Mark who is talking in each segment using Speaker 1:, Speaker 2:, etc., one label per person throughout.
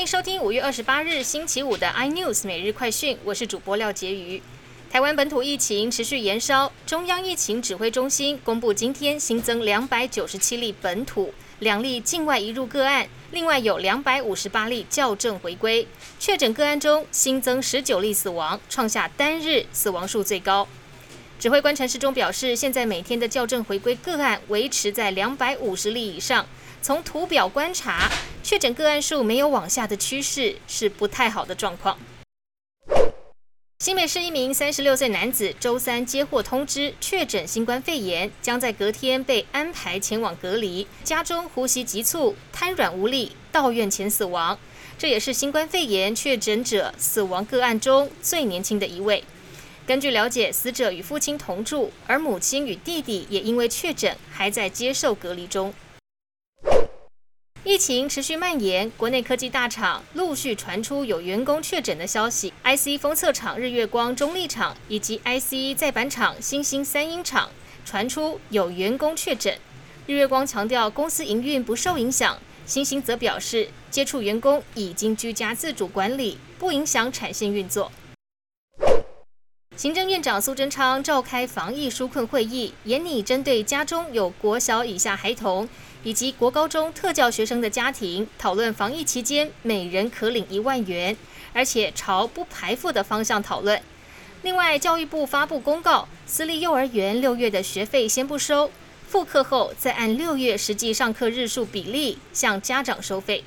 Speaker 1: 欢迎收听五月二十八日星期五的 iNews 每日快讯，我是主播廖杰瑜。台湾本土疫情持续延烧，中央疫情指挥中心公布今天新增两百九十七例本土、两例境外移入个案，另外有两百五十八例校正回归。确诊个案中新增十九例死亡，创下单日死亡数最高。指挥官陈时中表示，现在每天的校正回归个案维持在两百五十例以上。从图表观察，确诊个案数没有往下的趋势，是不太好的状况。新北市一名三十六岁男子周三接获通知，确诊新冠肺炎，将在隔天被安排前往隔离。家中呼吸急促、瘫软无力，到院前死亡。这也是新冠肺炎确诊者死亡个案中最年轻的一位。根据了解，死者与父亲同住，而母亲与弟弟也因为确诊还在接受隔离中。疫情持续蔓延，国内科技大厂陆续传出有员工确诊的消息。IC 封测厂日月光、中立厂以及 IC 再版厂新兴三英厂传出有员工确诊。日月光强调公司营运不受影响，新兴则表示接触员工已经居家自主管理，不影响产线运作。行政院长苏贞昌召开防疫纾困会议，严拟针对家中有国小以下孩童以及国高中特教学生的家庭，讨论防疫期间每人可领一万元，而且朝不排付的方向讨论。另外，教育部发布公告，私立幼儿园六月的学费先不收，复课后再按六月实际上课日数比例向家长收费。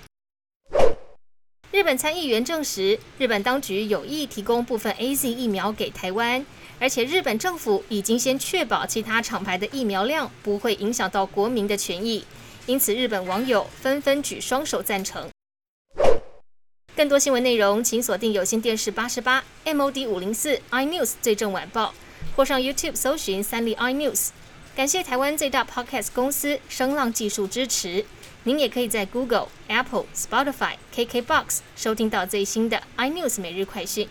Speaker 1: 日本参议员证实，日本当局有意提供部分 A Z 疫苗给台湾，而且日本政府已经先确保其他厂牌的疫苗量不会影响到国民的权益，因此日本网友纷纷举双手赞成。更多新闻内容，请锁定有线电视八十八 M O D 五零四 i News 最正晚报，或上 YouTube 搜寻三立 i News。感谢台湾最大 Podcast 公司声浪技术支持。您也可以在 Google、Apple、Spotify、KKBox 收听到最新的 iNews 每日快讯。